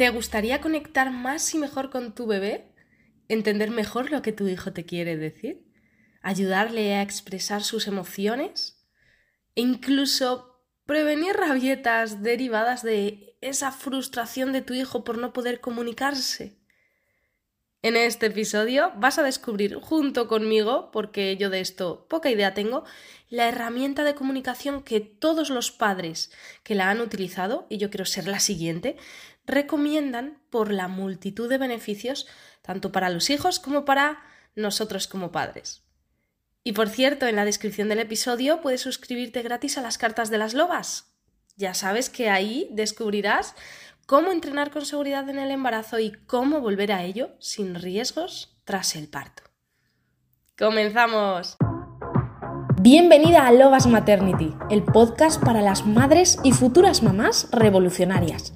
¿Te gustaría conectar más y mejor con tu bebé? ¿Entender mejor lo que tu hijo te quiere decir? ¿Ayudarle a expresar sus emociones? E incluso prevenir rabietas derivadas de esa frustración de tu hijo por no poder comunicarse. En este episodio vas a descubrir junto conmigo, porque yo de esto poca idea tengo, la herramienta de comunicación que todos los padres que la han utilizado, y yo quiero ser la siguiente, recomiendan por la multitud de beneficios tanto para los hijos como para nosotros como padres. Y por cierto, en la descripción del episodio puedes suscribirte gratis a las cartas de las lobas. Ya sabes que ahí descubrirás cómo entrenar con seguridad en el embarazo y cómo volver a ello sin riesgos tras el parto. ¡Comenzamos! Bienvenida a Lobas Maternity, el podcast para las madres y futuras mamás revolucionarias.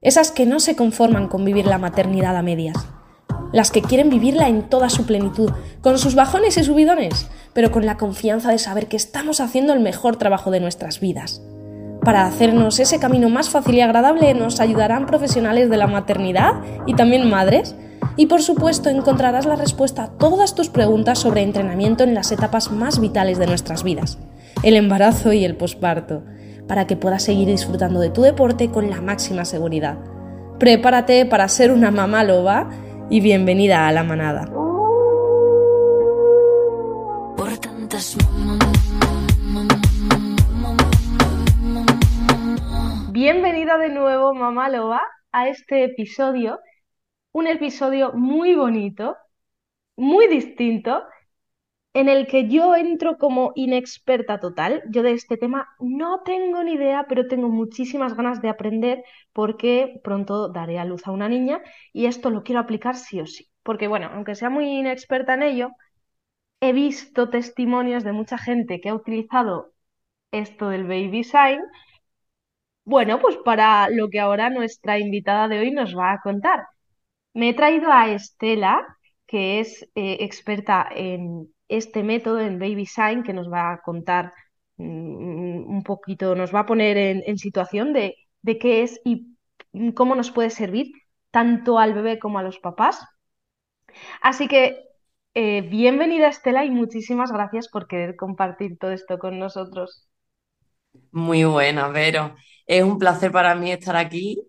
Esas que no se conforman con vivir la maternidad a medias. Las que quieren vivirla en toda su plenitud, con sus bajones y subidones, pero con la confianza de saber que estamos haciendo el mejor trabajo de nuestras vidas. Para hacernos ese camino más fácil y agradable nos ayudarán profesionales de la maternidad y también madres. Y por supuesto encontrarás la respuesta a todas tus preguntas sobre entrenamiento en las etapas más vitales de nuestras vidas, el embarazo y el posparto, para que puedas seguir disfrutando de tu deporte con la máxima seguridad. Prepárate para ser una mamá loba y bienvenida a la manada. Bienvenida de nuevo, mamá loba, a este episodio. Un episodio muy bonito, muy distinto, en el que yo entro como inexperta total. Yo de este tema no tengo ni idea, pero tengo muchísimas ganas de aprender porque pronto daré a luz a una niña y esto lo quiero aplicar sí o sí. Porque bueno, aunque sea muy inexperta en ello, he visto testimonios de mucha gente que ha utilizado esto del baby sign bueno, pues para lo que ahora nuestra invitada de hoy nos va a contar. Me he traído a Estela, que es eh, experta en este método, en Baby Sign, que nos va a contar mm, un poquito, nos va a poner en, situación de, qué es y cómo nos puede servir tanto al bebé como a los papás. Así que eh, bienvenida Estela y muchísimas gracias por querer compartir todo esto con nosotros. Muy buena, Vero. Es un placer para mí estar aquí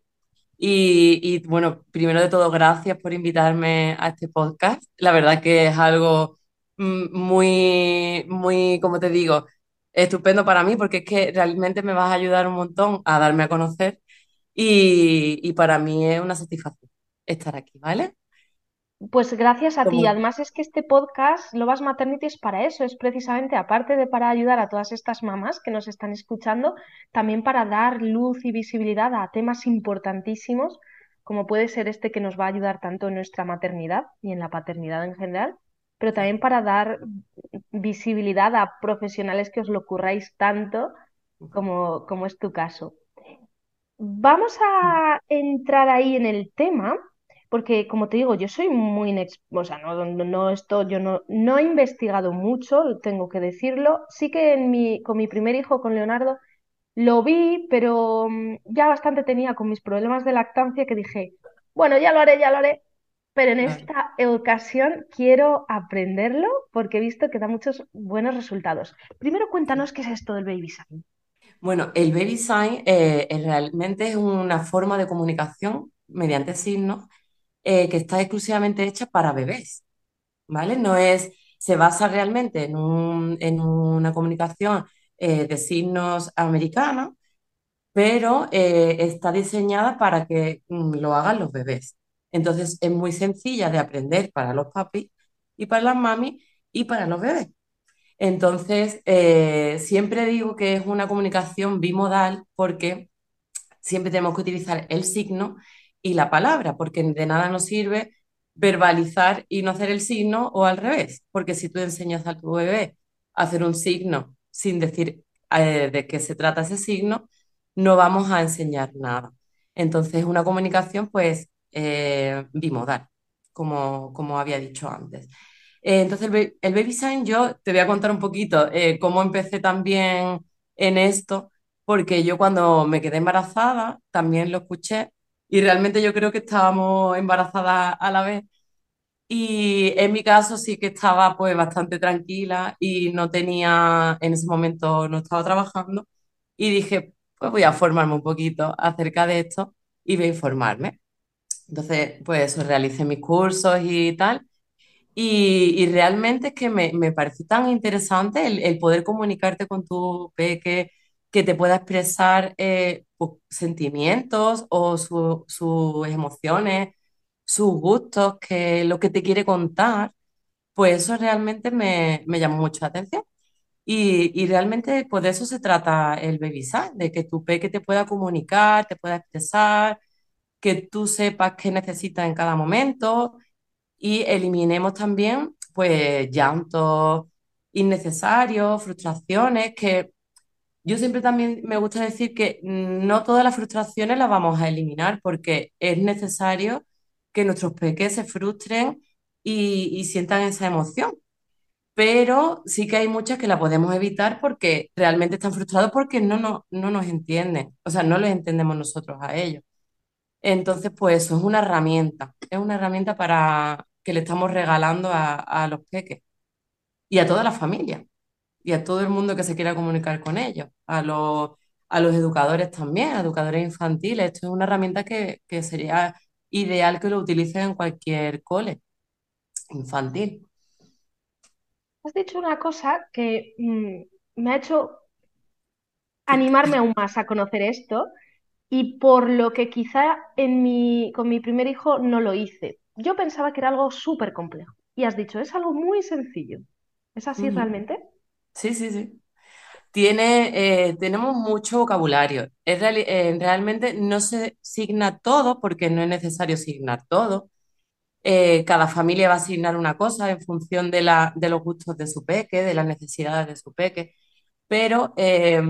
y, bueno, primero de todo, gracias por invitarme a este podcast. La verdad que es algo mm, muy, muy, como te digo, estupendo para mí porque es que realmente me vas a ayudar un montón a darme a conocer y, y para mí es una satisfacción estar aquí, ¿vale? Pues gracias a ti. Además es que este podcast, Lobas Maternity, es para eso, es precisamente, aparte de para ayudar a todas estas mamás que nos están escuchando, también para dar luz y visibilidad a temas importantísimos, como puede ser este que nos va a ayudar tanto en nuestra maternidad y en la paternidad en general, pero también para dar visibilidad a profesionales que os lo curráis tanto como, como es tu caso. Vamos a entrar ahí en el tema porque como te digo, yo soy muy, o sea, no, no, esto, yo no, no he investigado mucho, tengo que decirlo. Sí que en mi, con mi primer hijo, con Leonardo, lo vi, pero mm, ya bastante tenía con mis problemas de lactancia que dije, bueno, ya lo haré, ya lo haré, pero en esta ocasión quiero aprenderlo porque he visto que da muchos buenos resultados. Primero cuéntanos qué es esto del baby sign. Bueno, el baby sign eh, realmente es una forma de comunicación mediante signos eh, que está exclusivamente hecha para bebés, ¿vale? No es, se basa realmente en, una comunicación eh, de signos americana, pero está diseñada para que mm, lo hagan los bebés. Entonces es muy sencilla de aprender para los papis y para las mamis y para los bebés. Entonces, siempre digo que es una comunicación bimodal porque siempre tenemos que utilizar el signo y la palabra, porque de nada nos sirve verbalizar y no hacer el signo o al revés, porque si tú enseñas a tu bebé a hacer un signo sin decir eh, de qué se trata ese signo, no vamos a enseñar nada. Entonces, una comunicación, pues, eh, bimodal, como, como había dicho antes. Eh, entonces, el, el, baby sign, yo te voy a contar un poquito cómo empecé también en esto, porque yo cuando me quedé embarazada también lo escuché y realmente yo creo que estábamos embarazadas a la vez. Y en mi caso sí que estaba pues bastante tranquila y no tenía, en ese momento no estaba trabajando y dije, pues voy a formarme un poquito acerca de esto y voy a informarme. Entonces, pues realicé mis cursos y tal. Y, y realmente es que me, me pareció tan interesante el, el poder comunicarte con tu peque, que te pueda expresar eh, pues, sentimientos o su- sus emociones, sus gustos, que lo que te quiere contar, pues eso realmente me, me llamó mucho la atención. Y, y realmente pues de eso se trata el baby science, de que tu peque te pueda comunicar, te pueda expresar, que tú sepas qué necesita en cada momento y eliminemos también pues llantos innecesarios, frustraciones, que yo siempre también me gusta decir que no todas las frustraciones las vamos a eliminar porque es necesario que nuestros peques se frustren y, y sientan esa emoción. Pero sí que hay muchas que la podemos evitar porque realmente están frustrados porque no, no, no nos entienden, o sea, no los entendemos nosotros a ellos. Entonces, pues eso es una herramienta, es una herramienta para que le estamos regalando a, a los peques y a toda la familia y a todo el mundo que se quiera comunicar con ellos, a los, a los educadores también, a educadores infantiles. Esto es una herramienta que, que sería ideal que lo utilicen en cualquier cole infantil. Has dicho una cosa que mm, me ha hecho animarme aún más a conocer esto y por lo que quizá en mi, con mi primer hijo no lo hice. Yo pensaba que era algo súper complejo y has dicho, es algo muy sencillo. ¿Es así realmente? Sí, sí, sí. Tiene, eh, tenemos mucho vocabulario. Es reali- eh, realmente no se signa todo porque no es necesario signar todo. Eh, cada familia va a asignar una cosa en función de, la, de los gustos de su peque, de las necesidades de su peque, pero eh,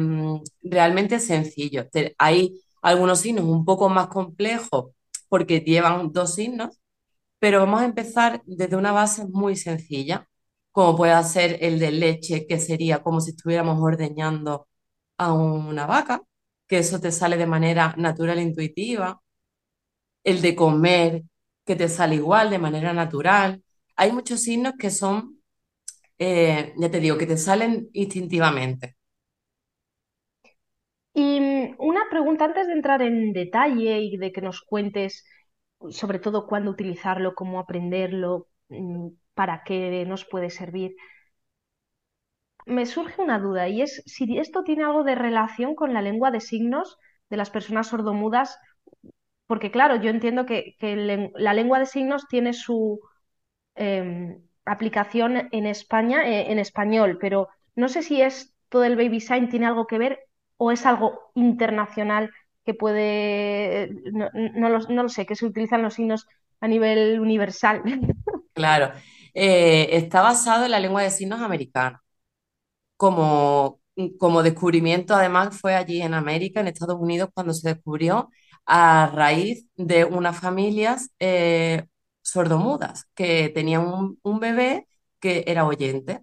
realmente es sencillo. Hay algunos signos un poco más complejos porque llevan dos signos, pero vamos a empezar desde una base muy sencilla, como puede ser el de leche, que sería como si estuviéramos ordeñando a una vaca, que eso te sale de manera natural e intuitiva. El de comer, que te sale igual, de manera natural. Hay muchos signos que son, eh, ya te digo, que te salen instintivamente. Y mm, una pregunta antes de entrar en detalle y de que nos cuentes sobre todo cuándo utilizarlo, cómo aprenderlo, mm, para qué nos puede servir. Me surge una duda y es si esto tiene algo de relación con la lengua de signos de las personas sordomudas, porque claro, yo entiendo que, la lengua de signos tiene su eh, aplicación en España, eh, en español, pero no sé si esto del baby sign tiene algo que ver o es algo internacional que puede, lo, no lo sé, que se utilizan los signos a nivel universal. Claro. Eh, está basado en la lengua de signos americana. como, como descubrimiento, además fue allí en América, en Estados Unidos, cuando se descubrió a raíz de unas familias eh, sordomudas que tenían un, un bebé que era oyente.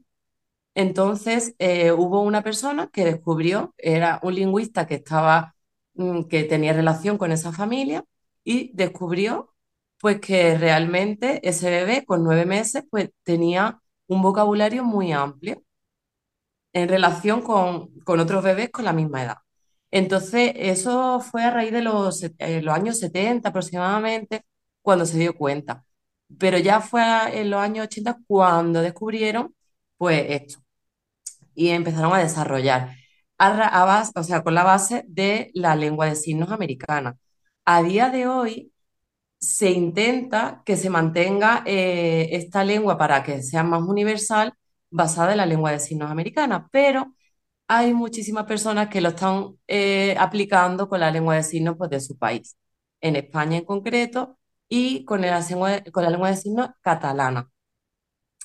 Entonces eh, hubo una persona que descubrió, era un lingüista que estaba, mm, que tenía relación con esa familia y descubrió pues que realmente ese bebé con nueve meses pues tenía un vocabulario muy amplio en relación con, con otros bebés con la misma edad. Entonces, eso fue a raíz de los, eh, los años 70 aproximadamente, cuando se dio cuenta. Pero ya fue en los años 80 cuando descubrieron, pues esto, y empezaron a desarrollar, a, a bas- o sea, con la base de la lengua de signos americana. A día de hoy se intenta que se mantenga eh, esta lengua para que sea más universal, basada en la lengua de signos americana, pero hay muchísimas personas que lo están eh, aplicando con la lengua de signos pues, de su país, en España en concreto, y con lengua con la lengua de signos catalana.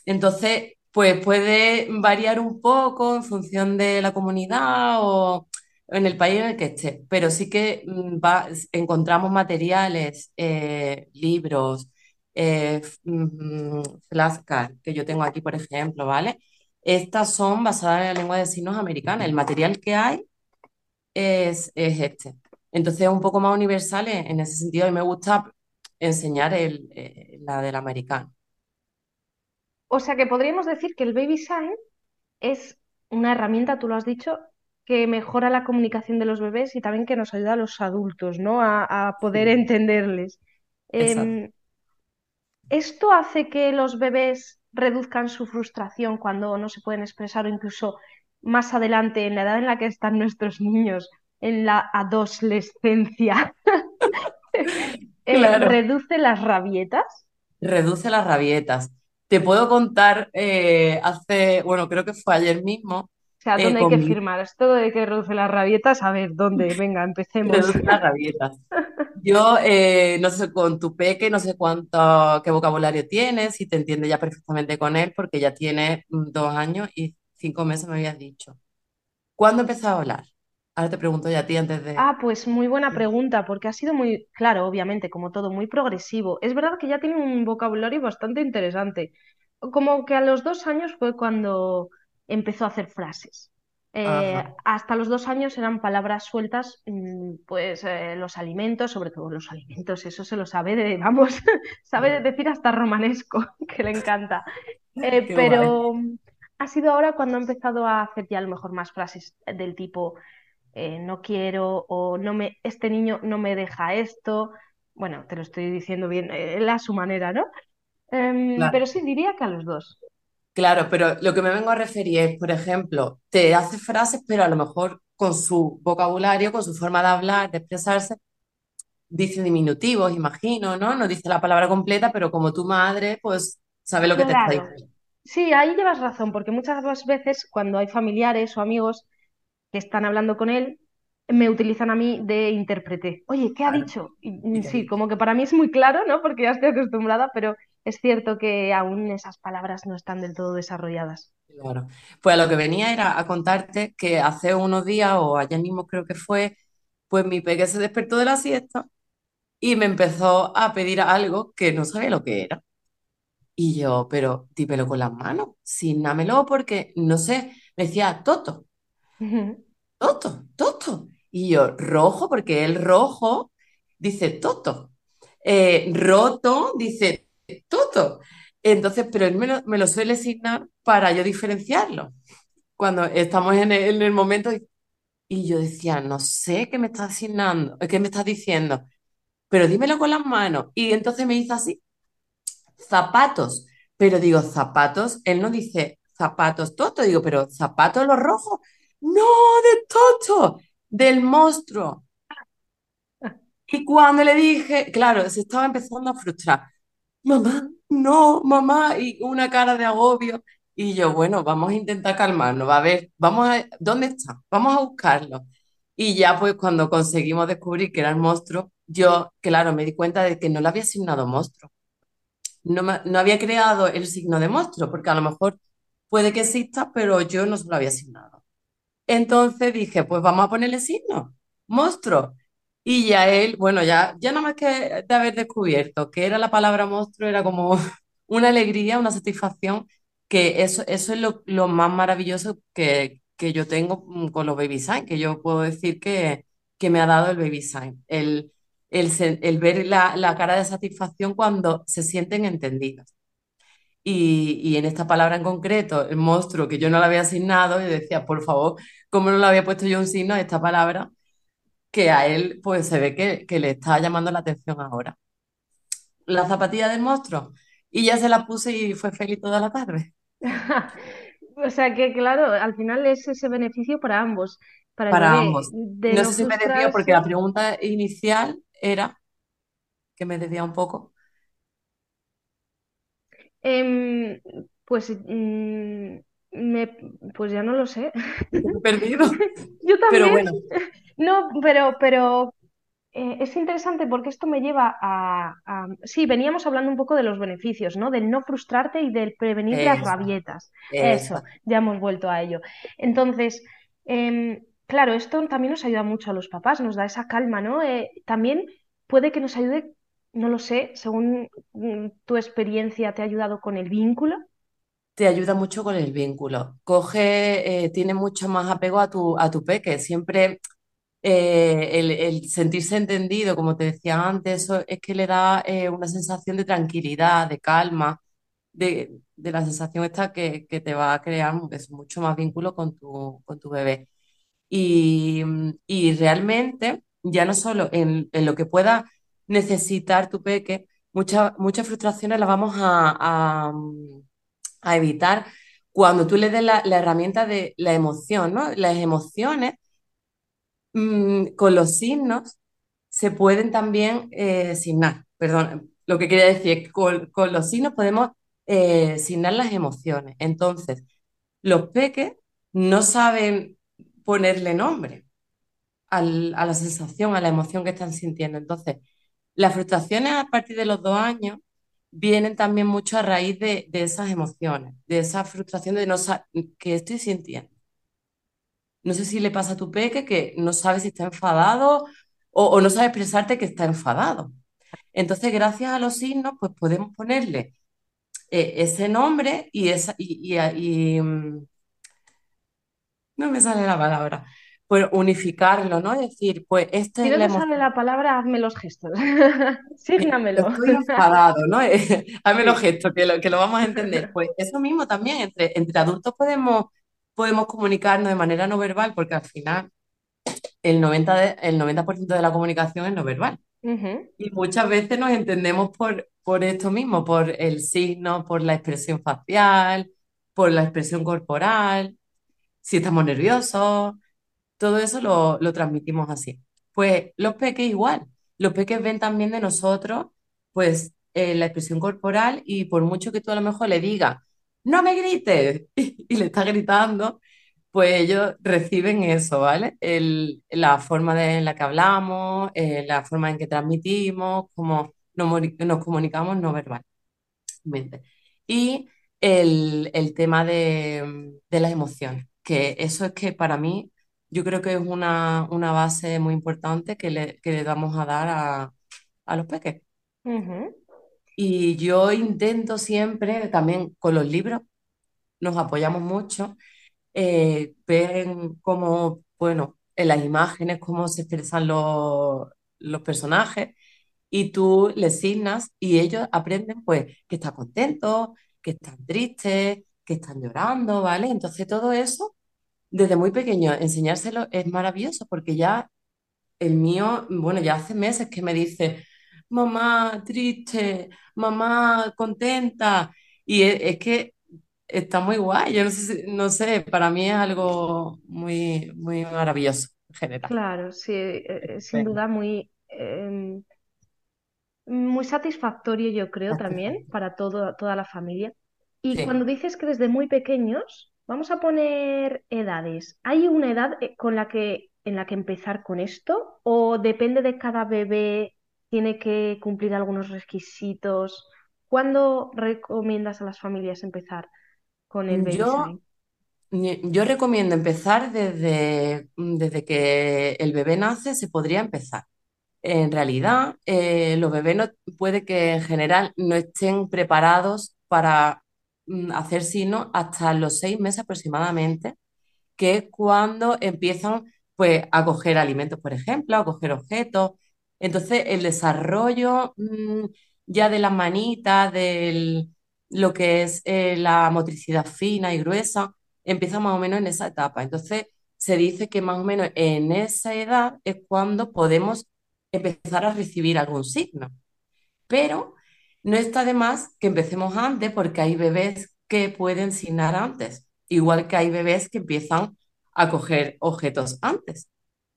Entonces, pues puede variar un poco en función de la comunidad o en el país en el que esté, pero sí que mm, encontramos materiales, eh, libros, eh, mm, que yo tengo aquí, por ejemplo, ¿vale? Estas son basadas en la lengua de signos americana. El material que hay es, es este. Entonces es un poco más universal en, ese sentido y me gusta enseñar eh, la del americano. O sea que podríamos decir que el baby sign es una herramienta, tú lo has dicho, que mejora la comunicación de los bebés y también que nos ayuda a los adultos, ¿no? A, a poder Sí, entenderles. Em, ¿esto hace que los bebés reduzcan su frustración cuando no se pueden expresar o incluso más adelante, en la edad en la que están nuestros niños, en la adolescencia, eh, reduce las rabietas? Reduce las rabietas. Te puedo contar, eh, hace, bueno, creo que fue ayer mismo, O sea, eh, ¿dónde hay que mi firmar? Esto de que reduce las rabietas, a ver, ¿dónde? Venga, empecemos. reduce las rabietas. Yo, eh, no sé, con tu peque, no sé cuánto, qué vocabulario tienes, si te entiende ya perfectamente con él, porque ya tiene mm, dos años y cinco meses me habías dicho. ¿Cuándo empezó a hablar? Ahora te pregunto ya a ti antes de... Ah, pues muy buena pregunta, porque ha sido muy, claro, obviamente, como todo, muy progresivo. Es verdad que ya tiene un vocabulario bastante interesante. Como que a los dos años fue cuando empezó a hacer frases. Eh, hasta los dos años eran palabras sueltas, mm, pues eh, los alimentos, sobre todo los alimentos, eso se lo sabe de, vamos, sabe de decir hasta romanesco, que le encanta. Eh, guay. pero ha sido ahora cuando ha empezado a hacer ya a lo mejor más frases del tipo eh, no quiero o no me, este niño no me deja esto. Bueno, te lo estoy diciendo bien, eh, él a su manera, ¿no? Em, pero sí diría que a los dos. Claro, pero lo que me vengo a referir es, por ejemplo, te hace frases, pero a lo mejor con su vocabulario, con su forma de hablar, de expresarse, dice diminutivos, imagino, ¿no? No dice la palabra completa, pero como tu madre, pues sabe lo que te está diciendo. sí, ahí llevas razón, porque muchas veces cuando hay familiares o amigos que están hablando con él, me utilizan a mí de intérprete. Oye, ¿qué ha Claro, dicho? Y, ¿qué mm, te ha sí, como que para mí es muy claro, ¿no? Porque ya estoy acostumbrada, pero es cierto que aún esas palabras no están del todo desarrolladas. Claro. Pues a lo que venía era a contarte que hace unos días, o ayer mismo creo que fue, pues mi peque se despertó de la siesta y me empezó a pedir algo que no sabía lo que era. Y yo, pero dímelo con las manos, signámelo porque, no sé, me decía, Toto, Toto, Toto. Y yo, rojo, porque el rojo dice Toto. Eh, roto dice Toto. Entonces, pero él me lo, suele asignar para yo diferenciarlo. Cuando estamos en el, en el momento y y yo decía, no sé qué me está asignando, qué me estás diciendo, pero dímelo con las manos. Y entonces me hizo así, zapatos. Pero digo, zapatos, él no dice zapatos Toto, digo, pero zapatos los rojos. No, de Toto, del monstruo. Y cuando le dije, claro, se estaba empezando a frustrar. Mamá, no, mamá, y una cara de agobio. Y yo, bueno, vamos a intentar calmarnos, va a ver, vamos a, ¿dónde está? Vamos a buscarlo. Y ya pues cuando conseguimos descubrir que era el monstruo, yo, claro, me di cuenta de que no le había asignado monstruo. No, no había creado el signo de monstruo, porque a lo mejor puede que exista, pero yo no se lo había asignado. Entonces dije, pues vamos a ponerle signo, monstruo. Y ya él, bueno, ya, ya nada más que de haber descubierto que era la palabra monstruo, era como una alegría, una satisfacción, que eso, eso es lo, lo más maravilloso que, que yo tengo mm, con los baby sign, que yo puedo decir que, que me ha dado el baby sign, el, el, el ver la, la cara de satisfacción cuando se sienten entendidos. Y, y en esta palabra en concreto, el monstruo que yo no le había asignado, yo decía, por favor, ¿cómo no le había puesto yo un signo a esta palabra? Que a él, pues se ve que, que le está llamando la atención ahora. La zapatilla del monstruo. Y ya se la puse y fue feliz toda la tarde. O sea que, claro, al final es ese beneficio para ambos, para el Para bebé, ambos. de No no sé si me desvío porque la pregunta inicial era, que me desvía un poco, Em, pues, mm, me, pues ya no lo sé. perdido. Yo Pero también. bueno, No, pero, pero eh, es interesante porque esto me lleva a, a- Sí, veníamos hablando un poco de los beneficios, ¿no? Del no frustrarte y del prevenir las rabietas. Eso, ya hemos vuelto a ello. Entonces, em, claro, esto también nos ayuda mucho a los papás, nos da esa calma, ¿no? Eh, también puede que nos ayude, no lo sé, según mm, tu experiencia, te ha ayudado con el vínculo. te ayuda mucho con el vínculo. Coge, eh, tiene mucho más apego a tu, a tu peque. Siempre, eh, el, el sentirse entendido, como te decía antes, eso es que le da eh, una sensación de tranquilidad, de calma, de, de la sensación esta que, que te va a crear eso, mucho más vínculo con tu, con tu bebé. Y, y realmente, ya no solo en, en lo que pueda necesitar tu peque, muchas muchas frustraciones las vamos a, a- a evitar cuando tú le des la, la herramienta de la emoción, ¿no? Las emociones mm, con los signos se pueden también eh, signar. Perdón, lo que quería decir es que con, con los signos podemos eh, signar las emociones. Entonces, los peques no saben ponerle nombre al- a la sensación, a la emoción que están sintiendo. Entonces, las frustraciones a partir de los dos años vienen también mucho a raíz de, de esas emociones, de esa frustración de no sa- que estoy sintiendo. No sé si le pasa a tu peque que no sabe si está enfadado o, no sabe expresarte que está enfadado. Entonces, gracias a los signos, pues podemos ponerle eh, ese nombre y esa y- y, mm, no me sale la palabra, pues unificarlo, ¿no? Es decir, pues esta Si no te sale la palabra, hazme los gestos. Sígnamelo. Estoy enfadado, ¿no? Hazme los gestos, que lo, que lo vamos a entender. Pues eso mismo también, entre, entre adultos podemos, podemos comunicarnos de manera no verbal, porque al final el 90 de- el 90% de la comunicación es no verbal. Y muchas veces nos entendemos por, por esto mismo, por el signo, por la expresión facial, por la expresión corporal, si estamos nerviosos, todo eso lo, lo transmitimos así. Pues los peques igual, los peques ven también de nosotros, pues eh, la expresión corporal y por mucho que tú a lo mejor le digas, no me grites, y, le está gritando, pues ellos reciben eso, ¿vale? El- la forma de- en la que hablamos, eh, la forma en que transmitimos, cómo nos, nos comunicamos no verbalmente. Y el, el tema de, de las emociones, que eso es que para mí yo creo que es una, una base muy importante que le, que le damos a dar a, a los peques. ujú, Y yo intento siempre, también con los libros, nos apoyamos mucho, eh, ver cómo, bueno, en las imágenes, cómo se expresan los, los personajes y tú les signas y ellos aprenden pues que están contentos, que están tristes, que están llorando, ¿vale? Entonces todo eso, desde muy pequeño, enseñárselo es maravilloso porque ya el mío, bueno, ya hace meses que me dice, mamá triste, mamá contenta y es, es que está muy guay, yo no sé, si- no sé, para mí es algo muy, muy maravilloso en general. Claro, sí, eh, eh, sin duda muy, em, muy satisfactorio, yo creo, también para todo, toda la familia. Y Sí. cuando dices que desde muy pequeños, vamos a poner edades. ¿Hay una edad eh, con la que, en la que empezar con esto? ¿O depende de cada bebé, tiene que cumplir algunos requisitos? ¿Cuándo recomiendas a las familias empezar con el baby Yo sign? Yo recomiendo empezar desde, desde que el bebé nace, se podría empezar. En realidad, eh, los bebés no, puede que en general no estén preparados para hacer sino hasta los seis meses aproximadamente, que es cuando empiezan pues, a coger alimentos, por ejemplo, a coger objetos. Entonces, el desarrollo mm, ya de las manitas, de lo que es eh, la motricidad fina y gruesa, empieza más o menos en esa etapa. Entonces, se dice que más o menos en esa edad es cuando podemos empezar a recibir algún signo. Pero no está de más que empecemos antes porque hay bebés que pueden signar antes, igual que hay bebés que empiezan a coger objetos antes.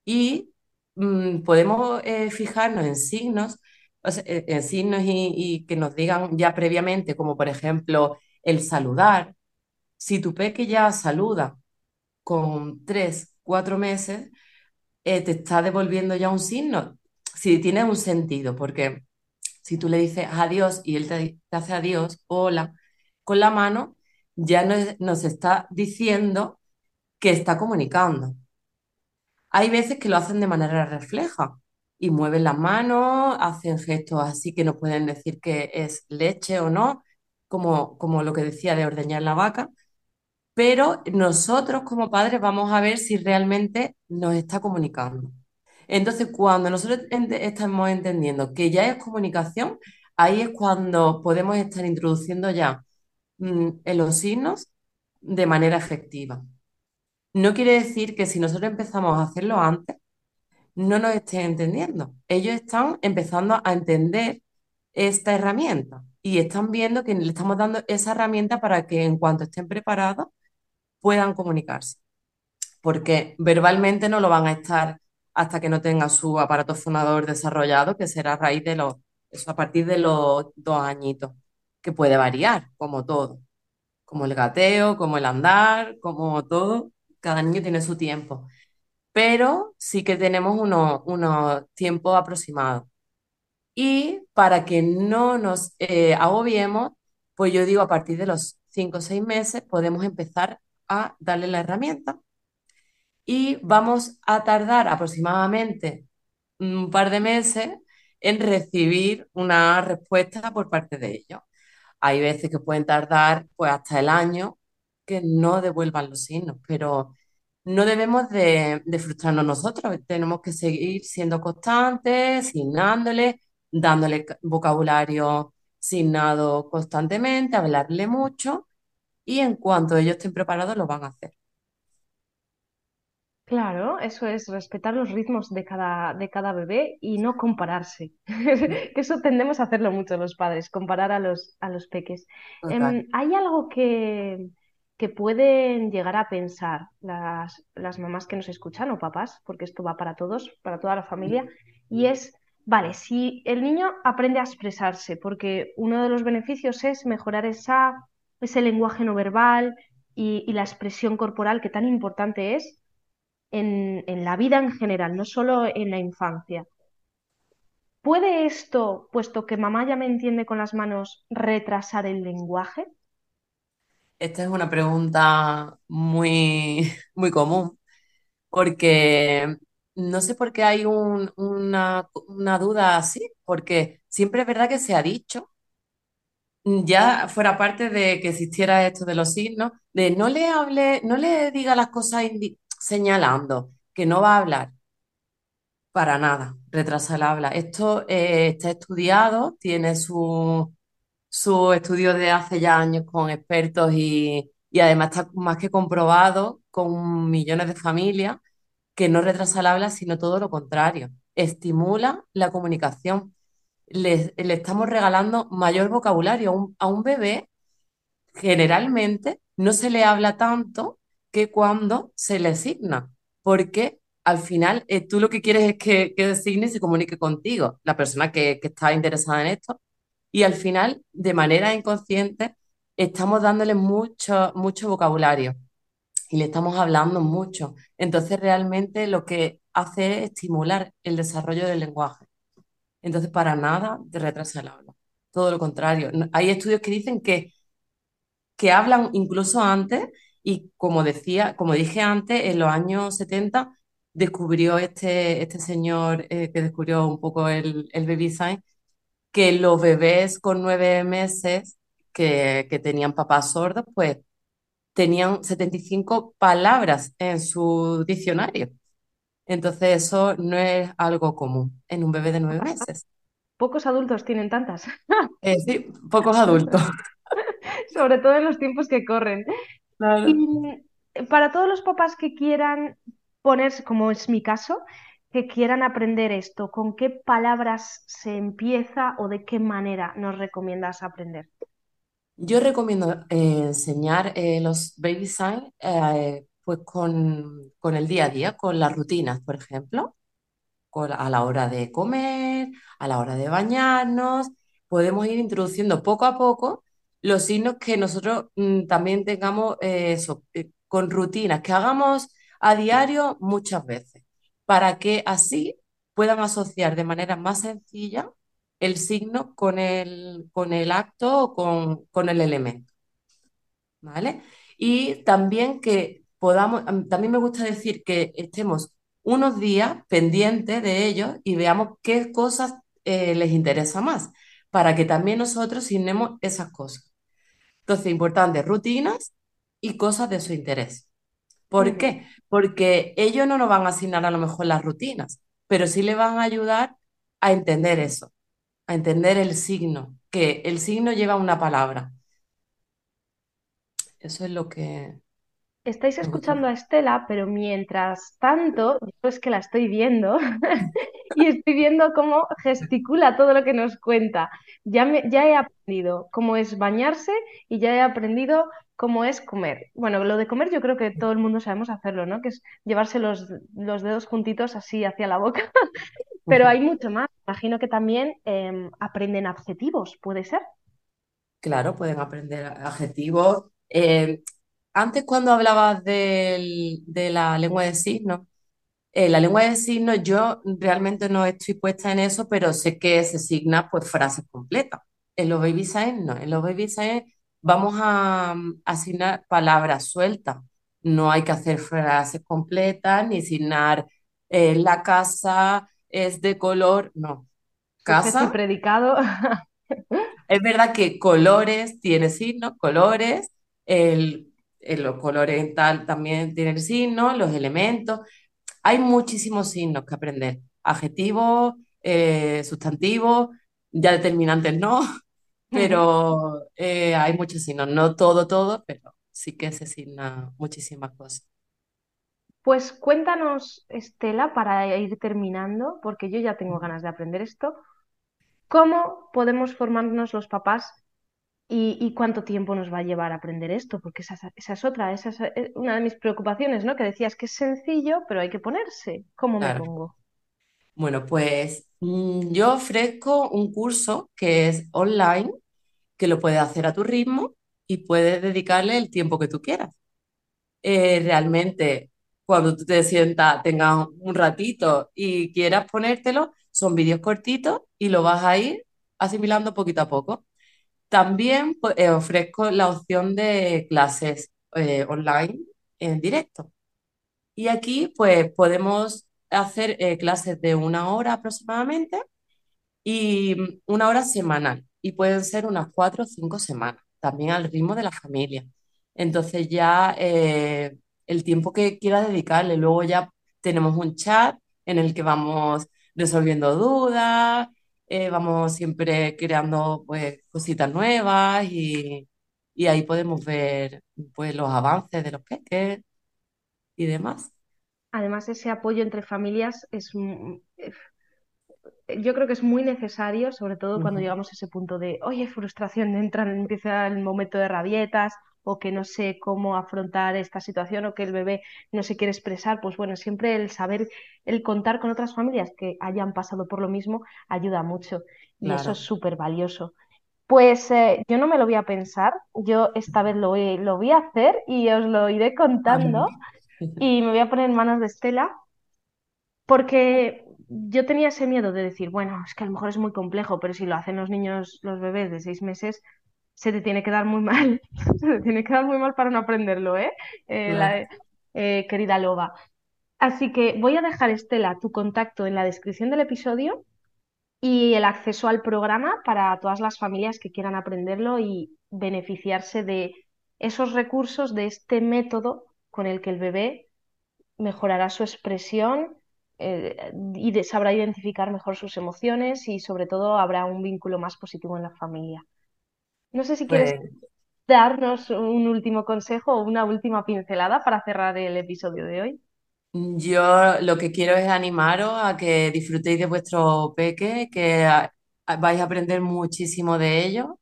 Y mm, podemos eh, fijarnos en signos, en signos y, y que nos digan ya previamente, como por ejemplo el saludar. Si tu peque ya saluda con tres, cuatro meses, eh, te está devolviendo ya un signo. Si tiene un sentido, porque si tú le dices adiós y él te, te hace adiós, hola, con la mano, ya nos, está diciendo que está comunicando. Hay veces que lo hacen de manera refleja y mueven las manos, hacen gestos así que nos pueden decir que es leche o no, como, como lo que decía de ordeñar la vaca, pero nosotros como padres vamos a ver si realmente nos está comunicando. Entonces, cuando nosotros estamos entendiendo que ya es comunicación, ahí es cuando podemos estar introduciendo ya mm, en los signos de manera efectiva. No quiere decir que si nosotros empezamos a hacerlo antes, no nos estén entendiendo. Ellos están empezando a entender esta herramienta y están viendo que le estamos dando esa herramienta para que en cuanto estén preparados puedan comunicarse, porque verbalmente no lo van a estar hasta que no tengan su aparato fonador desarrollado, que será a raíz de los, eso a partir de los dos añitos, que puede variar, como todo, como el gateo, como el andar, como todo, cada niño tiene su tiempo, pero sí que tenemos unos, unos tiempos aproximados. Y para que no nos eh, agobiemos, pues yo digo, a partir de los cinco o seis meses podemos empezar a darle la herramienta y vamos a tardar aproximadamente un par de meses en recibir una respuesta por parte de ellos. Hay veces que pueden tardar pues hasta el año que no devuelvan los signos, pero no debemos de, de frustrarnos nosotros, tenemos que seguir siendo constantes, signándole, dándole ca- vocabulario signado constantemente, hablarle mucho y en cuanto ellos estén preparados lo van a hacer. Claro, eso es respetar los ritmos de cada, de cada bebé y no compararse. Que Eso tendemos a hacerlo mucho los padres, comparar a los, a los peques. Em, ¿hay algo que, que pueden llegar a pensar las, las mamás que nos escuchan o papás, porque esto va para todos, para toda la familia, y es, vale, si el niño aprende a expresarse, porque uno de los beneficios es mejorar esa, ese lenguaje no verbal y, y la expresión corporal que tan importante es en, la vida en general, no solo en la infancia. ¿Puede esto, puesto que mamá ya me entiende con las manos, retrasar el lenguaje? Esta es una pregunta muy, muy común porque no sé por qué hay un- una, una duda así, porque siempre es verdad que se ha dicho, ya fuera parte de que existiera esto de los signos, de no le hable, no le diga las cosas señalando que no va a hablar para nada, retrasa el habla. Esto eh, está estudiado, tiene su, su estudio de hace ya años con expertos y, y además está más que comprobado con millones de familias que no retrasa el habla, sino todo lo contrario, estimula la comunicación. Le, le estamos regalando mayor vocabulario. A un, a un bebé generalmente no se le habla tanto que cuando se le asigna, porque al final eh, tú lo que quieres es que, que designe y se comunique contigo, la persona que, que está interesada en esto, y al final, de manera inconsciente, estamos dándole mucho, mucho vocabulario y le estamos hablando mucho. Entonces, realmente lo que hace es estimular el desarrollo del lenguaje. Entonces, para nada te retrasa el habla. Todo lo contrario. Hay estudios que dicen que, que hablan incluso antes y como decía, como dije antes, en los años 70 descubrió este, este señor eh, que descubrió un poco el, el baby sign, que los bebés con nueve meses que, que tenían papás sordos, pues tenían 75 palabras en su diccionario. Entonces eso no es algo común en un bebé de nueve meses. Pocos adultos tienen tantas, Es decir, pocos adultos. sobre todo en los tiempos que corren. Y Claro. mm, para todos los papás que quieran ponerse, como es mi caso, que quieran aprender esto, ¿con qué palabras se empieza o de qué manera nos recomiendas aprender? Yo recomiendo eh, enseñar eh, los baby signs eh, pues con, con el día a día, con las rutinas, por ejemplo. con- a la hora de comer, a la hora de bañarnos, podemos ir introduciendo poco a poco los signos que nosotros mm, también tengamos eh, eso, eh, con rutinas, que hagamos a diario muchas veces, para que así puedan asociar de manera más sencilla el signo con el, con el acto o con, con el elemento. ¿vale? Y también que podamos, mí también me gusta decir que estemos unos días pendientes de ellos y veamos qué cosas eh, les interesa más, para que también nosotros signemos esas cosas. Entonces, importante, rutinas y cosas de su interés. ¿Por qué? Porque ellos no nos van a asignar a lo mejor las rutinas, pero sí le van a ayudar a entender eso, a entender el signo, que el signo lleva una palabra. Eso es lo que Estáis escuchando a Estela, pero mientras tanto, yo es que la estoy viendo y estoy viendo cómo gesticula todo lo que nos cuenta. Ya, me- ya he aprendido cómo es bañarse y ya he aprendido cómo es comer. Bueno, lo de comer yo creo que todo el mundo sabemos hacerlo, ¿no? Que es llevarse los, los dedos juntitos así hacia la boca. Pero hay mucho más. Imagino que también em, aprenden adjetivos, ¿puede ser? Claro, pueden aprender adjetivos. Eh, antes cuando hablabas del- de la lengua de signos, eh, la lengua de signos yo realmente no estoy puesta en eso, pero sé que se signa pues frases completas. En los baby signs no, en los baby signs vamos a mm, asignar palabras sueltas. No hay que hacer frases completas ni asignar eh, la casa es de color, no. Sujeto y Casa predicado. es verdad que colores tiene signos, colores, el, el- los colores en tal también tienen signos, los elementos. Hay muchísimos signos que aprender. Adjetivos, eh, sustantivos, ya determinantes no, pero eh, hay muchos signos. No todo, todo, pero sí que se asigna muchísimas cosas. Pues cuéntanos, Estela, para ir terminando, porque yo ya tengo ganas de aprender esto, ¿cómo podemos formarnos los papás y, y cuánto tiempo nos va a llevar a aprender esto? Porque esa, es- esa es otra, esa es eh, una de mis preocupaciones, ¿no? Que decías que es sencillo, pero hay que ponerse. ¿Cómo me pongo? Bueno, pues mm, yo ofrezco un curso que es online, que lo puedes hacer a tu ritmo y puedes dedicarle el tiempo que tú quieras. eh, realmente cuando tú te sientas, tengas un ratito y quieras ponértelo, son vídeos cortitos y lo vas a ir asimilando poquito a poco. También pues, eh, ofrezco la opción de clases eh, online en directo. Y aquí pues podemos hacer eh, clases de una hora aproximadamente y mm, una hora semanal. Y pueden ser unas cuatro o cinco semanas, también al ritmo de la familia. Entonces ya el tiempo que quiera dedicarle, luego ya tenemos un chat en el que vamos resolviendo dudas, eh, vamos siempre creando pues cositas nuevas y, y ahí podemos ver pues los avances de los peques y demás. Además, ese apoyo entre familias es, mm, yo creo que es muy necesario, sobre todo cuando llegamos a ese punto de, oye, frustración, entran, empieza el momento de rabietas o que no sé cómo afrontar esta situación o que el bebé no se quiere expresar, pues bueno, siempre el saber, el contar con otras familias que hayan pasado por lo mismo ayuda mucho y eso es súper valioso. Pues eh, yo no me lo voy a pensar, yo esta vez lo voy, lo voy a hacer y os lo iré contando y me voy a poner en manos de Estela porque yo tenía ese miedo de decir, bueno, es que a lo mejor es muy complejo, pero si lo hacen los niños, los bebés de seis meses, se te tiene que dar muy mal. Se te tiene que dar muy mal para no aprenderlo, ¿eh? Eh, la- eh, querida Loba. Así que voy a dejar, Estela, tu contacto en la descripción del episodio y el acceso al programa para todas las familias que quieran aprenderlo y beneficiarse de esos recursos, de este método con el que el bebé mejorará su expresión eh, y de- sabrá identificar mejor sus emociones y sobre todo habrá un vínculo más positivo en la familia. No sé si quieres Pues darnos un último consejo o una última pincelada para cerrar el episodio de hoy. Yo lo que quiero es animaros a que disfrutéis de vuestro peque, que vais a aprender muchísimo de ello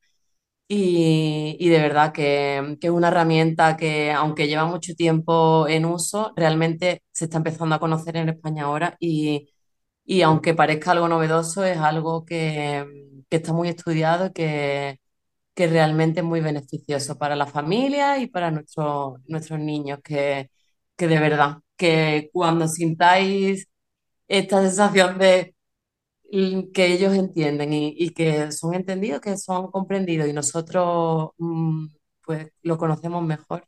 y, y de verdad que, que es una herramienta que, aunque lleva mucho tiempo en uso, realmente se está empezando a conocer en España ahora y, y aunque parezca algo novedoso, es algo que, que está muy estudiado y que, que realmente es muy beneficioso para la familia y para nuestros nuestros niños, que, que de verdad, que cuando sintáis esta sensación de que ellos entienden y, y que son entendidos, que son comprendidos y nosotros mm, pues lo conocemos mejor,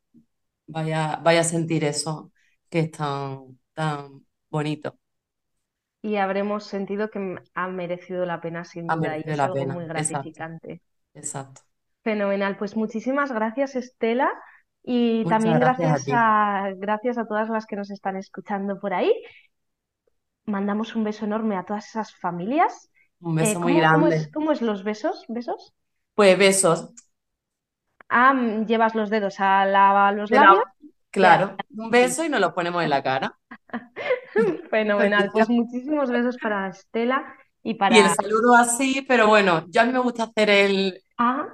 vaya, vaya a sentir eso que es tan, tan bonito, Y habremos sentido que ha merecido la pena sin ha duda y merecido es la pena, muy exacto, gratificante. exacto. Fenomenal, pues muchísimas gracias Estela y Muchas también gracias a gracias a, gracias a todas las que nos están escuchando por ahí mandamos un beso enorme a todas esas familias. Un Eh, beso muy ¿cómo, cómo es, grande. cómo es los besos? ¿Besos? Pues besos. Ah, mm, llevas los dedos a, la- a los la- labios Claro, un beso y nos lo ponemos en la cara. Fenomenal. Pues muchísimos besos para Estela y Y el para... saludo así, pero bueno, yo a mí me gusta hacer el, Ah,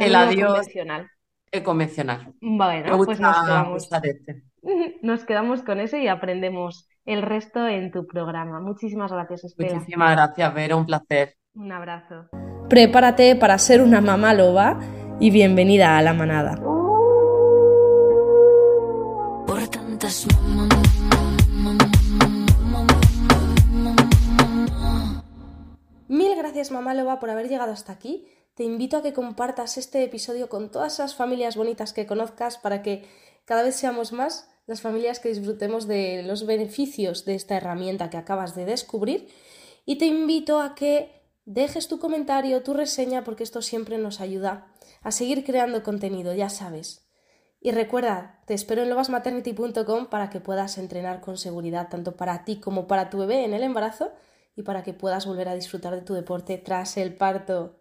el el adiós convencional. eh, convencional. Bueno, pues nos quedamos, este. nos quedamos con ese y aprendemos el resto en tu programa. Muchísimas gracias, Estela. Muchísimas gracias, Vero, un placer. Un abrazo. Prepárate para ser una mamá loba y bienvenida a la manada. Por tantas Mil gracias mamá loba por haber llegado hasta aquí. Te invito a que compartas este episodio con todas esas familias bonitas que conozcas para que cada vez seamos más las familias que disfrutemos de los beneficios de esta herramienta que acabas de descubrir. Y te invito a que dejes tu comentario, tu reseña, porque esto siempre nos ayuda a seguir creando contenido, ya sabes. Y recuerda, te espero en lobasmaternity.com para que puedas entrenar con seguridad tanto para ti como para tu bebé en el embarazo y para que puedas volver a disfrutar de tu deporte tras el parto.